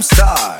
I'm sorry.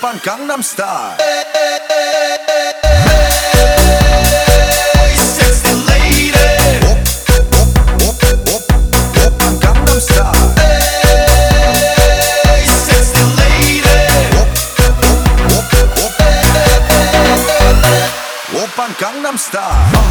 van Gangnam Style. Gangnam Style.